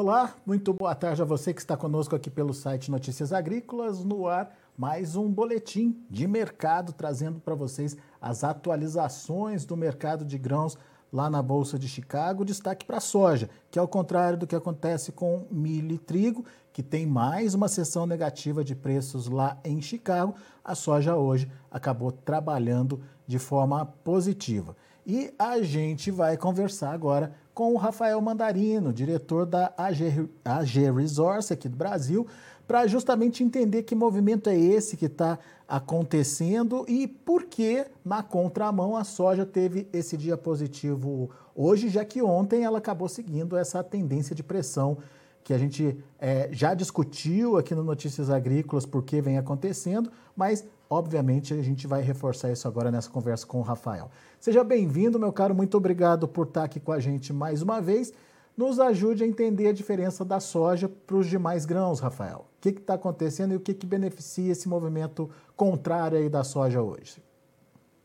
Olá, muito boa tarde a você que está conosco aqui pelo site Notícias Agrícolas, no ar mais um boletim de mercado trazendo para vocês as atualizações do mercado de grãos lá na Bolsa de Chicago. Destaque para a soja, que ao contrário do que acontece com milho e trigo, que tem mais uma sessão negativa de preços lá em Chicago, a soja hoje acabou trabalhando de forma positiva. E a gente vai conversar agora com o Rafael Mandarino, diretor da AG, AG Resource aqui do Brasil, para justamente entender que movimento é esse que está acontecendo e por que, na contramão, a soja teve esse dia positivo hoje, já que ontem ela acabou seguindo essa tendência de pressão que a gente é, já discutiu aqui no Notícias Agrícolas por que vem acontecendo, mas obviamente a gente vai reforçar isso agora nessa conversa com o Rafael. Seja bem-vindo, meu caro, muito obrigado por estar aqui com a gente mais uma vez. Nos ajude a entender a diferença da soja para os demais grãos, Rafael. O que está acontecendo e o que, que beneficia esse movimento contrário aí da soja hoje?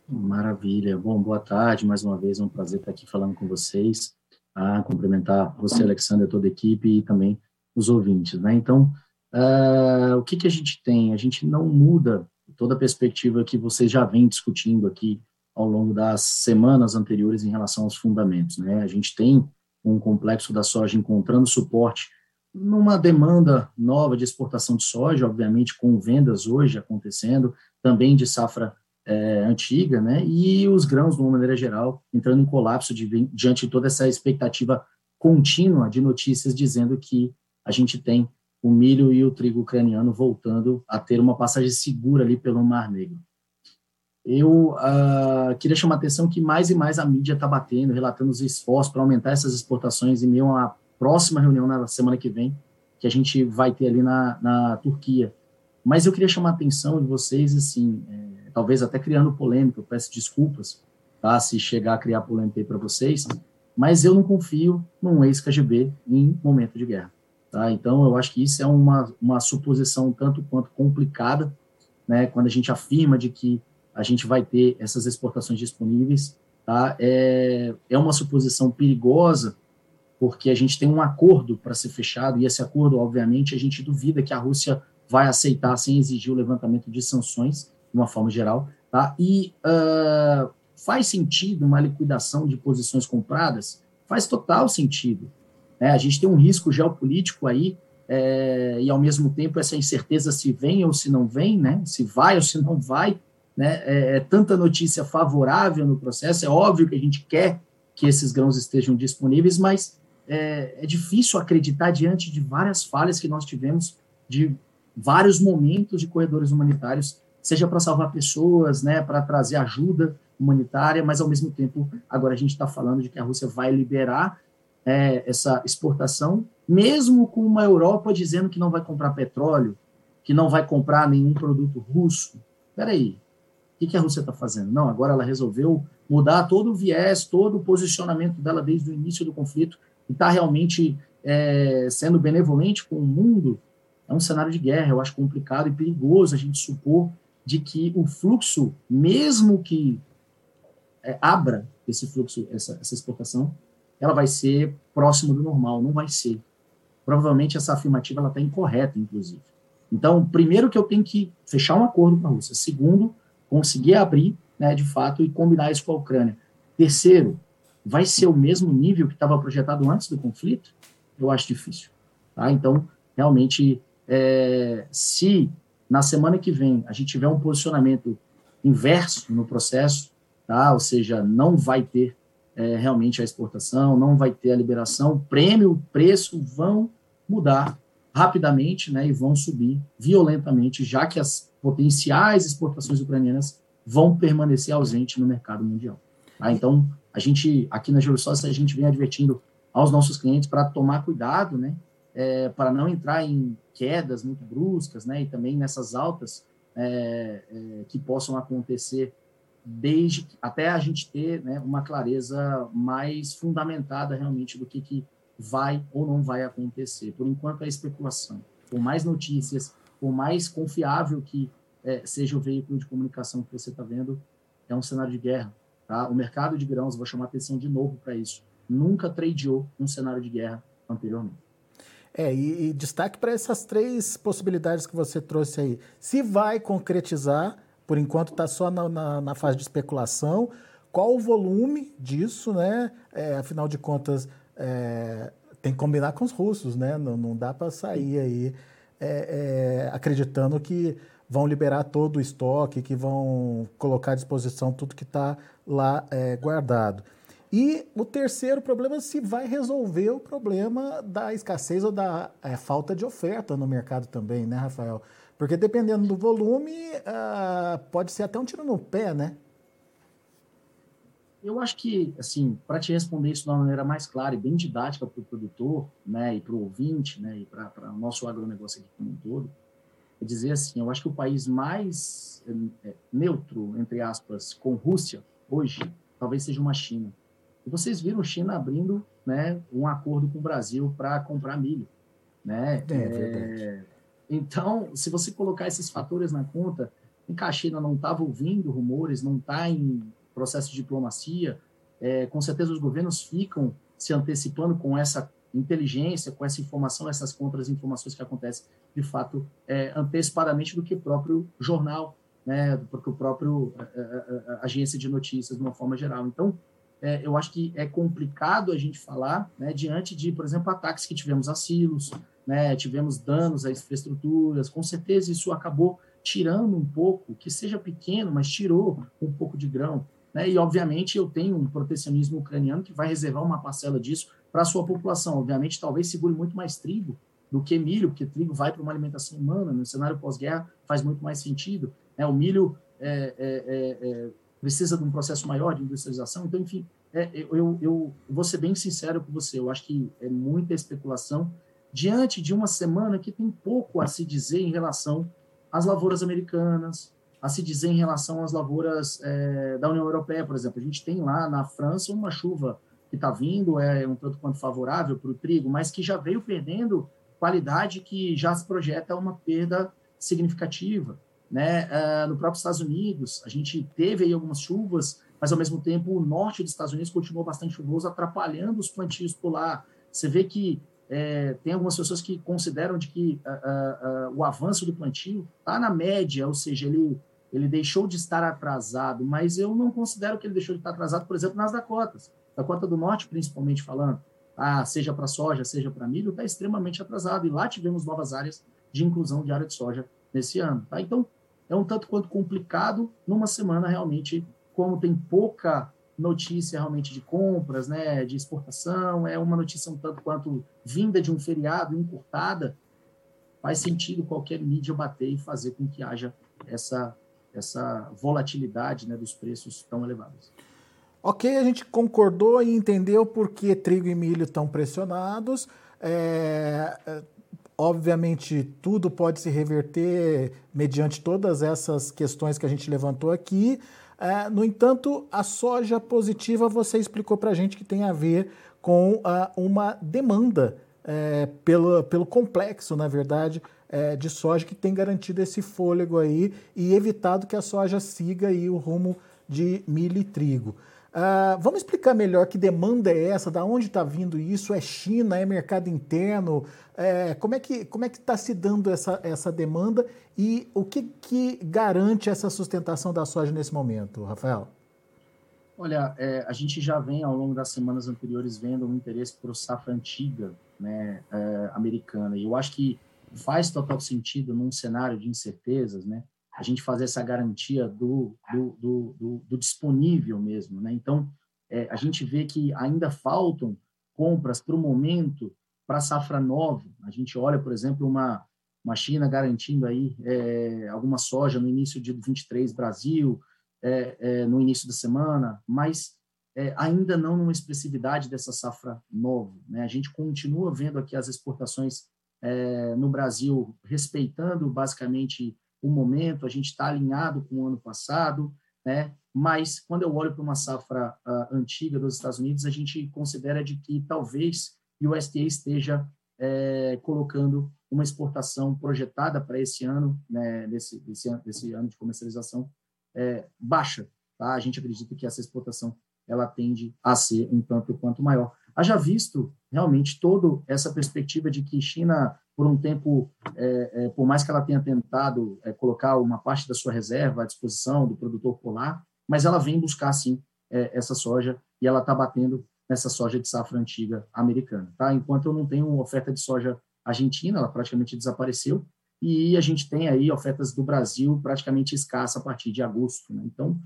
Maravilha. Bom, boa tarde. Mais uma vez, é um prazer estar aqui falando com vocês a cumprimentar você, Alexandre, toda a equipe e também os ouvintes. Né? Então, uh, o que, que a gente tem? A gente não muda toda a perspectiva que vocês já vêm discutindo aqui ao longo das semanas anteriores em relação aos fundamentos. Né? A gente tem um complexo da soja encontrando suporte numa demanda nova de exportação de soja, obviamente com vendas hoje acontecendo, também de safra é, antiga, né, e os grãos, de uma maneira geral, entrando em colapso de, diante de toda essa expectativa contínua de notícias dizendo que a gente tem o milho e o trigo ucraniano voltando a ter uma passagem segura ali pelo Mar Negro. Eu uh, queria chamar a atenção que mais e mais a mídia está batendo, relatando os esforços para aumentar essas exportações em meio uma próxima reunião na semana que vem, que a gente vai ter ali na, na Turquia. Mas eu queria chamar a atenção de vocês, assim, é, talvez até criando polêmica, eu peço desculpas, tá, se chegar a criar polêmica aí para vocês, mas eu não confio num ex-KGB em momento de guerra, tá? Então, eu acho que isso é uma, uma suposição tanto quanto complicada, né, quando a gente afirma de que a gente vai ter essas exportações disponíveis, tá? É, é uma suposição perigosa, porque a gente tem um acordo para ser fechado, e esse acordo, obviamente, a gente duvida que a Rússia vai aceitar sem exigir o levantamento de sanções, de uma forma geral, tá? E uh, faz sentido uma liquidação de posições compradas? Faz total sentido. Né? A gente tem um risco geopolítico aí, é, e ao mesmo tempo essa incerteza se vem ou se não vem, né? Se vai ou se não vai, né? É, é tanta notícia favorável no processo. É óbvio que a gente quer que esses grãos estejam disponíveis, mas é, é difícil acreditar diante de várias falhas que nós tivemos de vários momentos de corredores humanitários seja para salvar pessoas, né, para trazer ajuda humanitária, mas ao mesmo tempo agora a gente está falando de que a Rússia vai liberar é, essa exportação, mesmo com uma Europa dizendo que não vai comprar petróleo, que não vai comprar nenhum produto russo. Espera aí, o que, que a Rússia está fazendo? Não, agora ela resolveu mudar todo o viés, todo o posicionamento dela desde o início do conflito e está realmente é, sendo benevolente com o mundo. É um cenário de guerra, eu acho complicado e perigoso a gente supor de que o fluxo, mesmo que é, abra esse fluxo, essa, essa exportação, ela vai ser próximo do normal, não vai ser. Provavelmente essa afirmativa ela está incorreta, inclusive. Então, primeiro que eu tenho que fechar um acordo com a Rússia. Segundo, conseguir abrir, né, de fato, e combinar isso com a Ucrânia. Terceiro, vai ser o mesmo nível que estava projetado antes do conflito? Eu acho difícil. Tá? Então, realmente, é, se na semana que vem a gente tiver um posicionamento inverso no processo, tá? ou seja, não vai ter é, realmente a exportação, não vai ter a liberação, prêmio, preço vão mudar rapidamente né, e vão subir violentamente, já que as potenciais exportações ucranianas vão permanecer ausentes no mercado mundial. Tá? Então, a gente, aqui na Jurisócia, a gente vem advertindo aos nossos clientes para tomar cuidado, né, é, para não entrar em quedas muito bruscas, né, e também nessas altas é, é, que possam acontecer desde até a gente ter né, uma clareza mais fundamentada realmente do que, que vai ou não vai acontecer. Por enquanto é especulação. Por mais notícias, por mais confiável que é, seja o veículo de comunicação que você está vendo, é um cenário de guerra. Tá? O mercado de grãos, vou chamar atenção de novo para isso, nunca tradeou um cenário de guerra anteriormente. É, e, e destaque para essas três possibilidades que você trouxe aí. Se vai concretizar, por enquanto está só na, na, na, fase de especulação, qual o volume disso, né? É, afinal de contas, é, tem que combinar com os russos, né? Não, não dá para sair aí é, é, acreditando que vão liberar todo o estoque, que vão colocar à disposição tudo que está lá é, guardado. E o terceiro problema é se vai resolver o problema da escassez ou da é, falta de oferta no mercado também, né, Rafael? Porque dependendo do volume, uh, pode ser até um tiro no pé, né? Eu acho que, assim, para te responder isso de uma maneira mais clara e bem didática para o produtor, né, e para o ouvinte, né, e para o nosso agronegócio aqui como um todo, é dizer assim, eu acho que o país mais é, neutro, entre aspas, com Rússia, hoje, talvez seja uma China. E vocês viram a China abrindo né, um acordo com o Brasil para comprar milho. Né? É, é, então, se você colocar esses fatores na conta, em que a China não estava ouvindo rumores, não está em processo de diplomacia, é, com certeza os governos ficam se antecipando com essa inteligência, com essa informação, essas contras-informações que acontecem, de fato, é, antecipadamente do que o próprio jornal, né, do que o próprio a, a, a agência de notícias, de uma forma geral. Então, é, eu acho que é complicado a gente falar, né, diante de, por exemplo, ataques que tivemos a silos, né, tivemos danos a infraestruturas, com certeza isso acabou tirando um pouco, que seja pequeno, mas tirou um pouco de grão. Né? E, obviamente, eu tenho um protecionismo ucraniano que vai reservar uma parcela disso para a sua população. Obviamente, talvez segure muito mais trigo do que milho, porque trigo vai para uma alimentação humana. No cenário pós-guerra faz muito mais sentido. Né? O milho é, é, é, é precisa de um processo maior de industrialização. Então, enfim, é, eu, eu, eu vou ser bem sincero com você. Eu acho que é muita especulação diante de uma semana que tem pouco a se dizer em relação às lavouras americanas, a se dizer em relação às lavouras é, da União Europeia, por exemplo. A gente tem lá na França uma chuva que está vindo, é um tanto quanto favorável para o trigo, mas que já veio perdendo qualidade que já se projeta uma perda significativa. Né? Uh, no próprio Estados Unidos, a gente teve aí algumas chuvas, mas ao mesmo tempo o norte dos Estados Unidos continuou bastante chuvoso, atrapalhando os plantios por lá. Você vê que é, tem algumas pessoas que consideram de que uh, uh, o avanço do plantio está na média, ou seja, ele ele deixou de estar atrasado, mas eu não considero que ele deixou de estar atrasado, por exemplo, nas Dakotas. Dakota do Norte, principalmente falando, ah, seja para soja, seja para milho, está extremamente atrasado. E lá tivemos novas áreas de inclusão de área de soja nesse ano. Tá? Então, é um tanto quanto complicado numa semana realmente, como tem pouca notícia realmente de compras, né, de exportação, é uma notícia um tanto quanto vinda de um feriado, encurtada, faz sentido qualquer mídia bater e fazer com que haja essa essa volatilidade né, dos preços tão elevados. Ok, a gente concordou e entendeu por que trigo e milho estão pressionados. É, é, obviamente, tudo pode se reverter mediante todas essas questões que a gente levantou aqui. É, no entanto, a soja positiva você explicou para a gente que tem a ver com uh, uma demanda é, pelo, pelo complexo, na verdade, é, de soja que tem garantido esse fôlego aí e evitado que a soja siga aí o rumo de milho e trigo. Uh, vamos explicar melhor que demanda é essa, da onde está vindo isso? É China, é mercado interno? É, como é que como é que está se dando essa, essa demanda e o que, que garante essa sustentação da soja nesse momento, Rafael? Olha, é, a gente já vem ao longo das semanas anteriores vendo um interesse por safra antiga, né, é, americana. E eu acho que faz total sentido num cenário de incertezas, né? A gente fazer essa garantia do, do, do, do, do disponível mesmo, né? Então, é, a gente vê que ainda faltam compras para o momento para a safra nova. A gente olha, por exemplo, uma, uma China garantindo aí é, alguma soja no início de 23 Brasil, é, é, no início da semana, mas é, ainda não numa expressividade dessa safra nova. Né? A gente continua vendo aqui as exportações é, no Brasil, respeitando basicamente o momento, a gente está alinhado com o ano passado, né? mas quando eu olho para uma safra uh, antiga dos Estados Unidos, a gente considera de que talvez o USDA esteja é, colocando uma exportação projetada para esse ano, né, desse, desse, desse ano de comercialização, é, baixa. Tá? A gente acredita que essa exportação ela tende a ser um tanto quanto maior. Haja visto realmente toda essa perspectiva de que China, por um tempo, é, é, por mais que ela tenha tentado é, colocar uma parte da sua reserva à disposição do produtor polar, mas ela vem buscar, sim, é, essa soja e ela está batendo nessa soja de safra antiga americana. Tá? Enquanto eu não tenho oferta de soja argentina, ela praticamente desapareceu, e a gente tem aí ofertas do Brasil praticamente escassa a partir de agosto. Né? Então,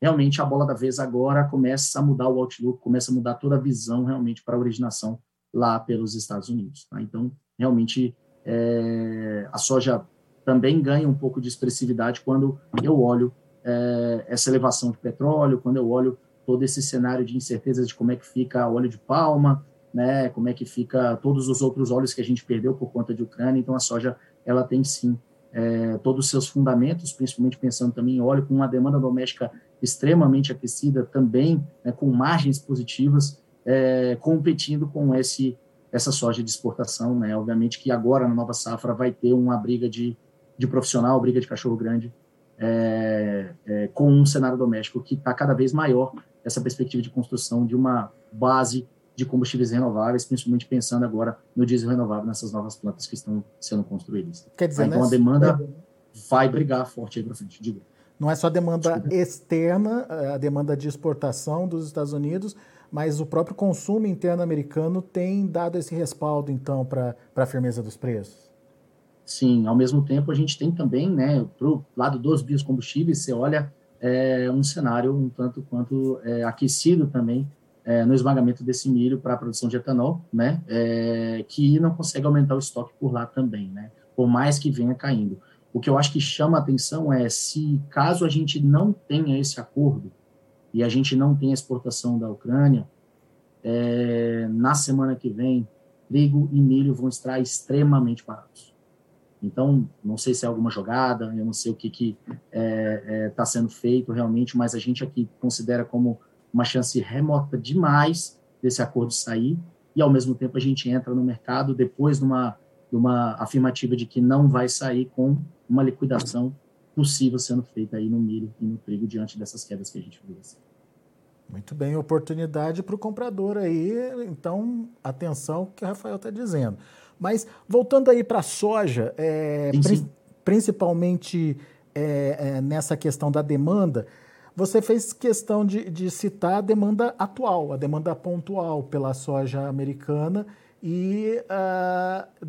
realmente, a bola da vez agora começa a mudar o outlook, começa a mudar toda a visão realmente para a originação lá pelos Estados Unidos. Tá? Então, realmente, é, a soja também ganha um pouco de expressividade quando eu olho é, essa elevação de petróleo, quando eu olho todo esse cenário de incerteza de como é que fica o óleo de palma, né, como é que fica todos os outros óleos que a gente perdeu por conta de Ucrânia. Então, a soja ela tem sim é, todos os seus fundamentos, principalmente pensando também em óleo, com uma demanda doméstica extremamente aquecida, também né, com margens positivas, é, competindo com esse essa soja de exportação, né? Obviamente que agora na nova safra vai ter uma briga de, de profissional, briga de cachorro grande, é, é, com um cenário doméstico que está cada vez maior essa perspectiva de construção de uma base de combustíveis renováveis, principalmente pensando agora no diesel renovável nessas novas plantas que estão sendo construídas. Quer dizer, então né? a demanda vai brigar forte aí para frente. Diga. Não é só a demanda Desculpa. externa, a demanda de exportação dos Estados Unidos, mas o próprio consumo interno americano tem dado esse respaldo, então, para a firmeza dos preços? Sim, ao mesmo tempo a gente tem também, né, para o lado dos biocombustíveis, você olha é, um cenário um tanto quanto é, aquecido também é, no esmagamento desse milho para a produção de etanol, né, é, que não consegue aumentar o estoque por lá também, né, por mais que venha caindo. O que eu acho que chama atenção é se, caso a gente não tenha esse acordo e a gente não tenha exportação da Ucrânia, é, na semana que vem, trigo e milho vão estar extremamente baratos. Então, não sei se é alguma jogada, eu não sei o que está é, é, tá sendo feito realmente, mas a gente aqui considera como uma chance remota demais desse acordo sair, e ao mesmo tempo a gente entra no mercado depois de uma, de uma afirmativa de que não vai sair com uma liquidação possível sendo feita aí no milho e no trigo diante dessas quedas que a gente viu. Assim. Muito bem, oportunidade para o comprador aí, então atenção que o Rafael está dizendo. Mas voltando aí para a soja, é, sim, sim. principalmente é, é, nessa questão da demanda, você fez questão de, de, citar a demanda atual, a demanda pontual pela soja americana e uh,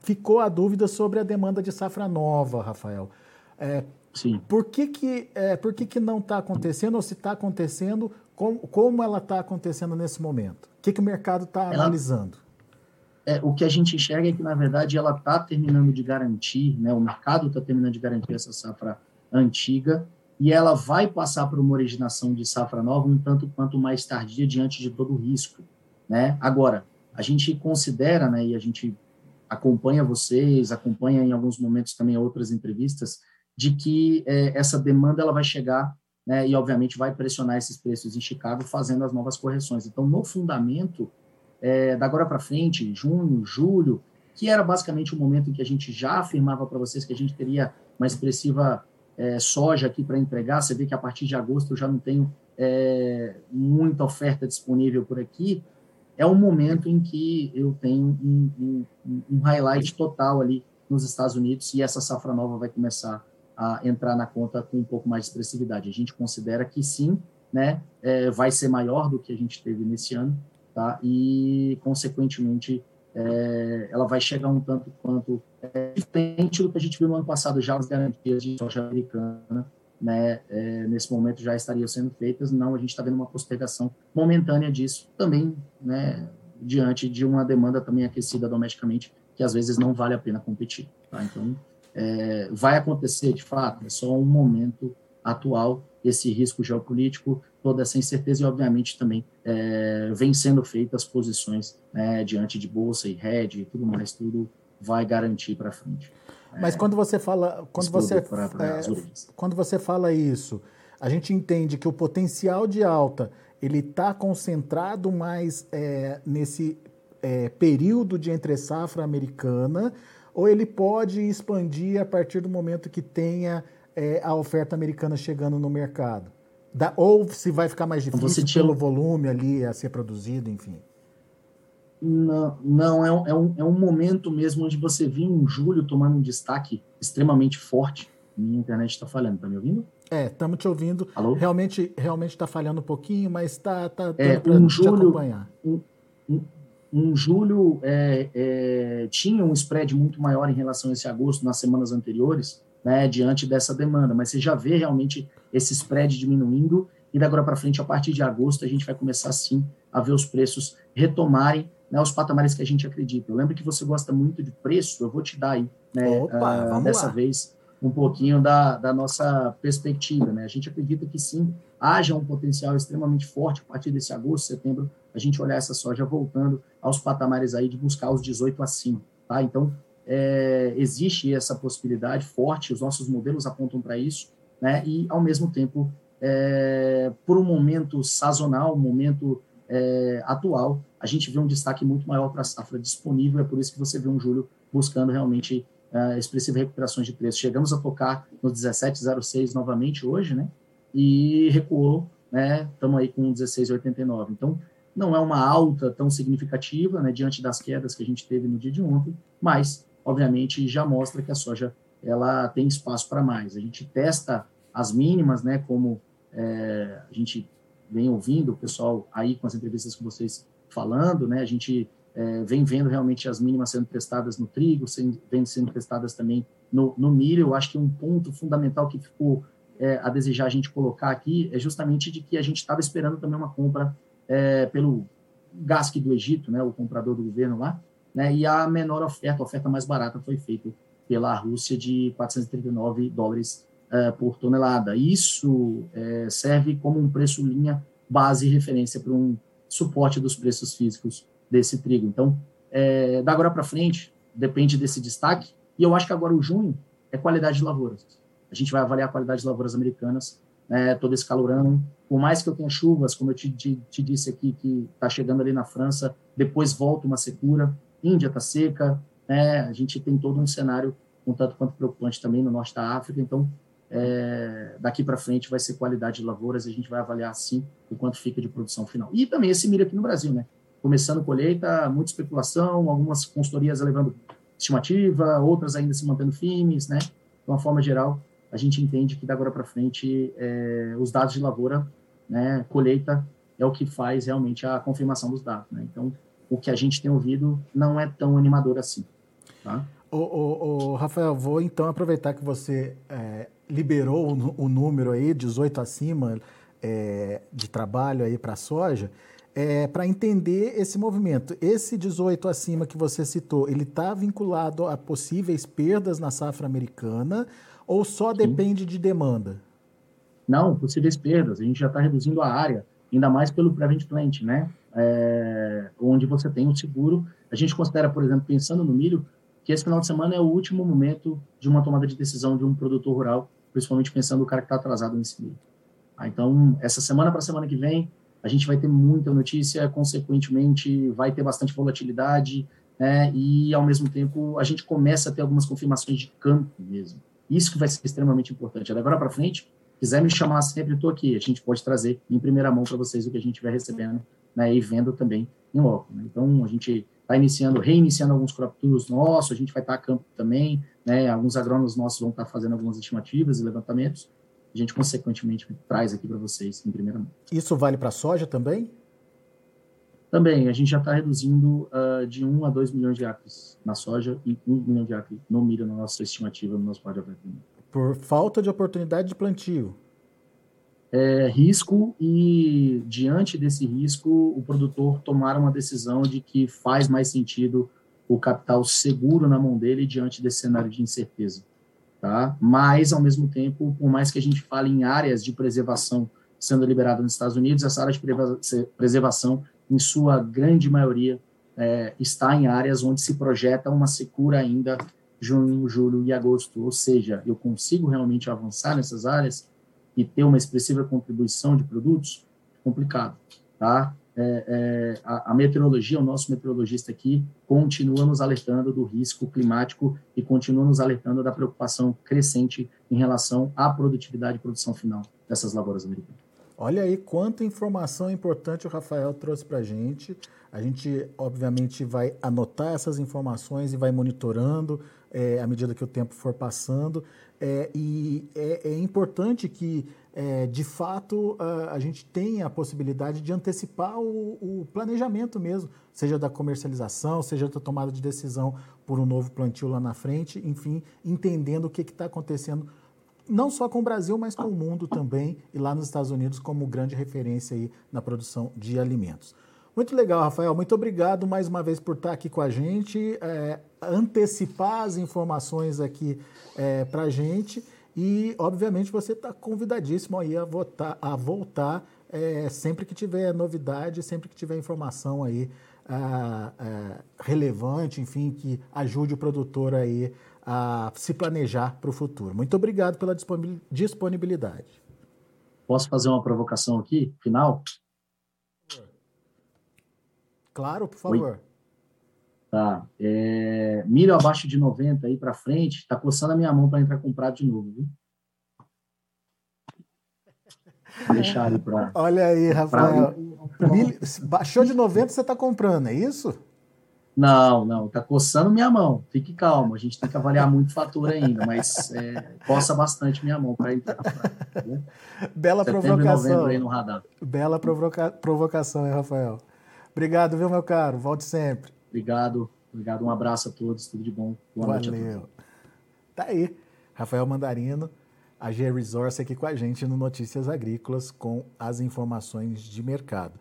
ficou a dúvida sobre a demanda de safra nova, Rafael. É, Sim. Por que, que, é, por que, que não está acontecendo, ou se está acontecendo, como, como ela está acontecendo nesse momento? O que, que o mercado está analisando? É, o que a gente enxerga é que, na verdade, ela está terminando de garantir, né, o mercado está terminando de garantir essa safra antiga, e ela vai passar por uma originação de safra nova um tanto quanto mais tardia diante de todo o risco. Né? Agora, a gente considera, né, e a gente acompanha vocês, acompanha em alguns momentos também outras entrevistas, de que é, essa demanda ela vai chegar né, e, obviamente, vai pressionar esses preços em Chicago, fazendo as novas correções. Então, no fundamento, é, da agora para frente, junho, julho, que era basicamente o momento em que a gente já afirmava para vocês que a gente teria uma expressiva é, soja aqui para entregar, você vê que a partir de agosto eu já não tenho é, muita oferta disponível por aqui, é um momento em que eu tenho um, um, um, highlight total ali nos Estados Unidos e essa safra nova vai começar a entrar na conta com um pouco mais de expressividade. A gente considera que sim, né, é, vai ser maior do que a gente teve nesse ano, tá? E consequentemente é, ela vai chegar um tanto quanto é, diferente do que a gente viu no ano passado já as garantias de soja americana né, é, nesse momento já estariam sendo feitas, não, a gente está vendo uma postergação momentânea disso, também, né, diante de uma demanda também aquecida domesticamente, que às vezes não vale a pena competir, tá? Então, é, vai acontecer, de fato, é só um momento atual, esse risco geopolítico, toda essa incerteza e, obviamente, também é, vem sendo feitas posições né, diante de bolsa e rede e tudo mais, tudo vai garantir para frente. Mas quando você fala, quando você, pra, pra é, quando você fala isso, a gente entende que o potencial de alta ele está concentrado mais é, nesse é, período de entre safra americana, ou ele pode expandir a partir do momento que tenha é, a oferta americana chegando no mercado? Da, ou se vai ficar mais difícil tinha... pelo volume ali a ser produzido, enfim. Não, não é, um, é, um, é um momento mesmo onde você viu um julho tomando um destaque extremamente forte. Minha internet está falhando, tá me ouvindo? É, estamos te ouvindo. Alô? Realmente realmente está falhando um pouquinho, mas está tá, tá é, um julho, acompanhar. Um, um, um julho é, é, tinha um spread muito maior em relação a esse agosto nas semanas anteriores, né, diante dessa demanda, mas você já vê realmente esse spread diminuindo e da agora para frente, a partir de agosto, a gente vai começar sim a ver os preços retomarem né, os patamares que a gente acredita. Eu lembro que você gosta muito de preço, eu vou te dar aí, né, Opa, uh, dessa lá. vez, um pouquinho da, da nossa perspectiva. Né? A gente acredita que sim, haja um potencial extremamente forte a partir desse agosto, setembro, a gente olhar essa soja voltando aos patamares aí de buscar os 18 acima. Tá? Então, é, existe essa possibilidade forte, os nossos modelos apontam para isso, né? e, ao mesmo tempo, é, por um momento sazonal, um momento é, atual, a gente vê um destaque muito maior para a safra disponível, é por isso que você vê um julho buscando realmente uh, expressivas recuperações de preço. Chegamos a tocar no 17,06 novamente hoje, né? E recuou, né? Estamos aí com 16,89. Então, não é uma alta tão significativa, né? Diante das quedas que a gente teve no dia de ontem, mas, obviamente, já mostra que a soja ela tem espaço para mais. A gente testa as mínimas, né? Como é, a gente vem ouvindo o pessoal aí com as entrevistas com vocês falando, né? A gente é, vem vendo realmente as mínimas sendo testadas no trigo, sendo, vem sendo testadas também no, no milho. Eu acho que um ponto fundamental que ficou é, a desejar a gente colocar aqui é justamente de que a gente estava esperando também uma compra é, pelo GASC do Egito, né? O comprador do governo lá, né? E a menor oferta, a oferta mais barata foi feita pela Rússia de 439 dólares uh, por tonelada. Isso uh, serve como um preço linha base e referência para um suporte dos preços físicos desse trigo. Então, é, da agora para frente, depende desse destaque. E eu acho que agora o junho é qualidade de lavouras. A gente vai avaliar a qualidade de lavouras americanas, né, todo esse calorão. Por mais que eu tenha chuvas, como eu te, te, te disse aqui, que está chegando ali na França, depois volta uma secura. Índia está seca, né, a gente tem todo um cenário um tanto quanto preocupante também no norte da África. Então, é, daqui para frente vai ser qualidade de lavouras a gente vai avaliar sim o quanto fica de produção final. E também esse milho aqui no Brasil, né? Começando colheita, muita especulação, algumas consultorias elevando estimativa, outras ainda se mantendo firmes, né? De uma forma geral, a gente entende que da agora para frente é, os dados de lavoura, né, colheita, é o que faz realmente a confirmação dos dados, né? Então, o que a gente tem ouvido não é tão animador assim, tá? O, Rafael, vou então aproveitar que você é, liberou o, o, número aí, 18 acima é, de trabalho aí para soja, é, para entender esse movimento. Esse 18 acima que você citou, ele está vinculado a possíveis perdas na safra americana ou só Sim. depende de demanda? Não, possíveis perdas. A gente já está reduzindo a área, ainda mais pelo Prevent Plant, né? É, onde você tem o um seguro. A gente considera, por exemplo, pensando no milho, que esse final de semana é o último momento de uma tomada de decisão de um produtor rural, principalmente pensando no cara que está atrasado nesse meio. Ah, então, essa semana para a semana que vem, a gente vai ter muita notícia, consequentemente, vai ter bastante volatilidade, né, e, ao mesmo tempo, a gente começa a ter algumas confirmações de campo mesmo. Isso que vai ser extremamente importante. Agora para frente, quiser me chamar sempre, estou aqui. A gente pode trazer em primeira mão para vocês o que a gente vai recebendo né, e vendo também em loco. Né? Então, a gente está iniciando, reiniciando alguns crop tours nossos, a gente vai estar tá a campo também, né, alguns agrônomos nossos vão estar tá fazendo algumas estimativas e levantamentos, a gente consequentemente traz aqui para vocês em primeira mão. Isso vale para a soja também? Também, a gente já está reduzindo uh, de 1 a 2 milhões de acres na soja e 1 milhão de acres no milho na nossa estimativa, no nosso plano de Por falta de oportunidade de plantio é, risco e, diante desse risco, o produtor tomar uma decisão de que faz mais sentido o capital seguro na mão dele diante desse cenário de incerteza. Tá? Mas, ao mesmo tempo, por mais que a gente fale em áreas de preservação sendo liberada nos Estados Unidos, essa área de preservação, em sua grande maioria, é, está em áreas onde se projeta uma secura ainda junho, julho e agosto. Ou seja, eu consigo realmente avançar nessas áreas e ter uma expressiva contribuição de produtos, complicado, tá? É, é, a, a, meteorologia, o nosso meteorologista aqui, continua nos alertando do risco climático e continua nos alertando da preocupação crescente em relação à produtividade e produção final dessas lavouras americanas. Olha aí quanta informação importante o Rafael trouxe para a gente. A gente, obviamente, vai anotar essas informações e vai monitorando é, à medida que o tempo for passando. É, e é, é, importante que, é, de fato, a, a, gente tenha a possibilidade de antecipar o, o, planejamento mesmo, seja da comercialização, seja da tomada de decisão por um novo plantio lá na frente, enfim, entendendo o que está acontecendo, não só com o Brasil, mas com o mundo também, e lá nos Estados Unidos como grande referência aí na produção de alimentos. Muito legal, Rafael. Muito obrigado mais uma vez por estar aqui com a gente, é, antecipar as informações aqui é, para a gente. E, obviamente, você está convidadíssimo aí a, votar, a voltar é, sempre que tiver novidade, sempre que tiver informação aí a, a, relevante, enfim, que ajude o produtor aí a se planejar para o futuro. Muito obrigado pela disponibilidade. Posso fazer uma provocação aqui, final? Claro, por favor. Oi? Tá. É, milho abaixo de 90 aí para frente, tá coçando a minha mão para entrar comprado de novo, viu? Vou deixar ali para. Olha aí, Rafael. Pra... Milho, baixou de 90, você está comprando, é isso? Não, não, tá coçando minha mão. Fique calmo, a gente tem que avaliar muito fator ainda, mas é, coça bastante minha mão para entrar. Tá Bela Setembro provocação. aí no radar. Bela provoca... provocação, hein, Rafael? Obrigado, viu, meu caro? Volte sempre. Obrigado. Obrigado. Um abraço a todos. Tudo de bom. Boa Valeu. noite a todos. Tá aí. Rafael Mandarino, a G Resource aqui com a gente no Notícias Agrícolas com as informações de mercado.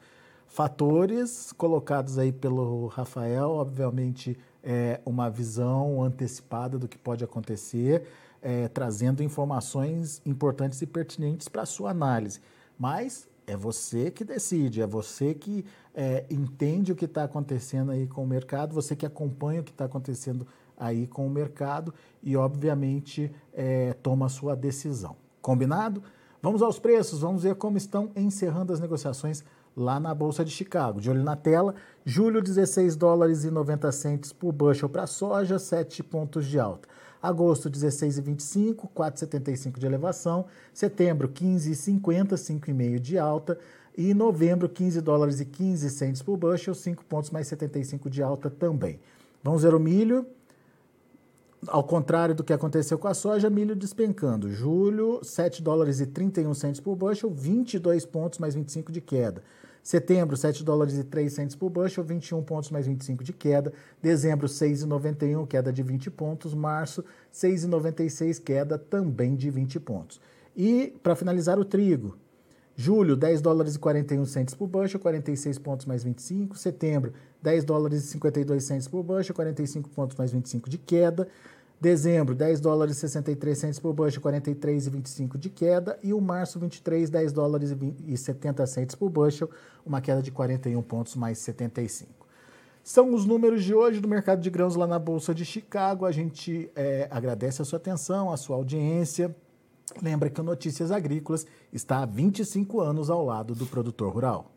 Fatores colocados aí pelo Rafael, obviamente, é uma visão antecipada do que pode acontecer, é, trazendo informações importantes e pertinentes para a sua análise. Mas é você que decide, é você que é, entende o que está acontecendo aí com o mercado, você que acompanha o que está acontecendo aí com o mercado e, obviamente, é, toma a sua decisão. Combinado? Vamos aos preços, vamos ver como estão encerrando as negociações lá na Bolsa de Chicago. De olho na tela, julho 16 dólares e 90 centes por bushel para soja, 7 pontos de alta. Agosto, 16,25, 4,75 de elevação. Setembro, 15,50, 5,5 de alta. E novembro, 15 dólares e 15 centes por bushel, 5 pontos mais 75 de alta também. Vamos ver o milho. Ao contrário do que aconteceu com a soja, milho despencando. Julho, 7 dólares e 31 centes por bushel, 22 pontos mais 25 de queda. Setembro, 7 dólares e 3 centes por bushel, 21 pontos mais 25 de queda. Dezembro, 6,91, queda de 20 pontos. Março, 6,96, queda também de 20 pontos. E, para finalizar, o trigo. Julho, 10 dólares e 41 centes por bushel, 46 pontos mais 25. Setembro, 10 dólares e 52 centes por bushel, 45 pontos mais 25 de queda. Dezembro, 10 dólares e 63 centos por bushel, 43,25 de queda. E o março, 23, 10 dólares e 70 centos por bushel, uma queda de 41 pontos mais 75. São os números de hoje do mercado de grãos lá na Bolsa de Chicago. A gente é, agradece a sua atenção, a sua audiência. Lembra que o Notícias Agrícolas está há 25 anos ao lado do produtor rural.